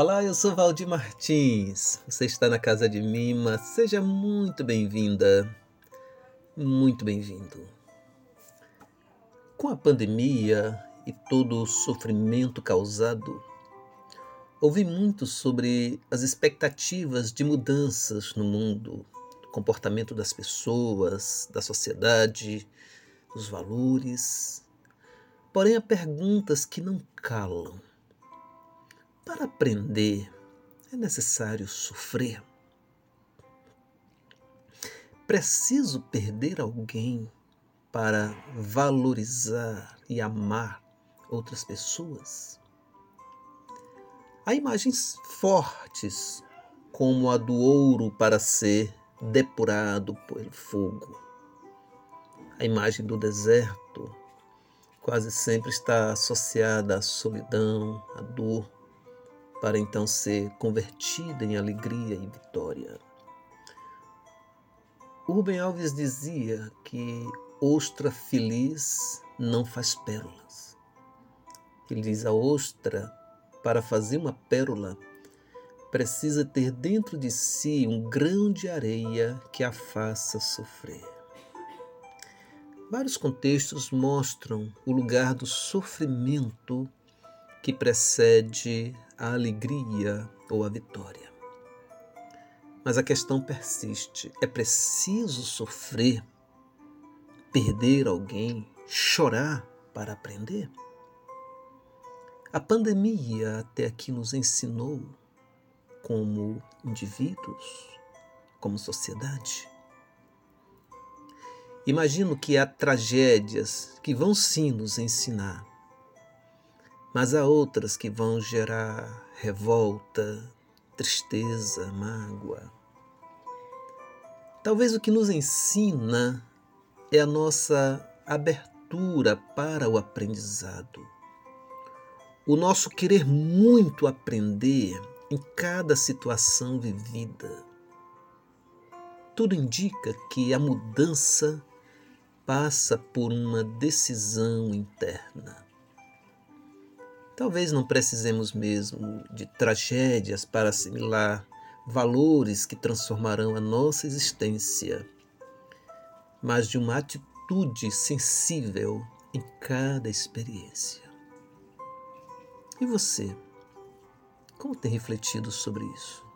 Olá, eu sou Valdir Martins. Você está na casa de Mima. Seja muito bem-vinda. Muito bem-vindo. Com a pandemia e todo o sofrimento causado, ouvi muito sobre as expectativas de mudanças no mundo, do comportamento das pessoas, da sociedade, dos valores. Porém, há perguntas que não calam para aprender é necessário sofrer. Preciso perder alguém para valorizar e amar outras pessoas? Há imagens fortes, como a do ouro para ser depurado pelo fogo. A imagem do deserto quase sempre está associada à solidão, à dor, para então ser convertida em alegria e vitória. Rubem Alves dizia que ostra feliz não faz pérolas. Ele diz a ostra, para fazer uma pérola, precisa ter dentro de si um grão de areia que a faça sofrer. Vários contextos mostram o lugar do sofrimento que precede a alegria ou a vitória. Mas a questão persiste: é preciso sofrer, perder alguém, chorar para aprender? A pandemia até aqui nos ensinou, como indivíduos, como sociedade. Imagino que há tragédias que vão sim nos ensinar mas há outras que vão gerar revolta, tristeza, mágoa. Talvez o que nos ensina é a nossa abertura para o aprendizado. O nosso querer muito aprender em cada situação vivida. Tudo indica que a mudança passa por uma decisão interna. Talvez não precisemos mesmo de tragédias para assimilar valores que transformarão a nossa existência, mas de uma atitude sensível em cada experiência. E você? Como tem refletido sobre isso?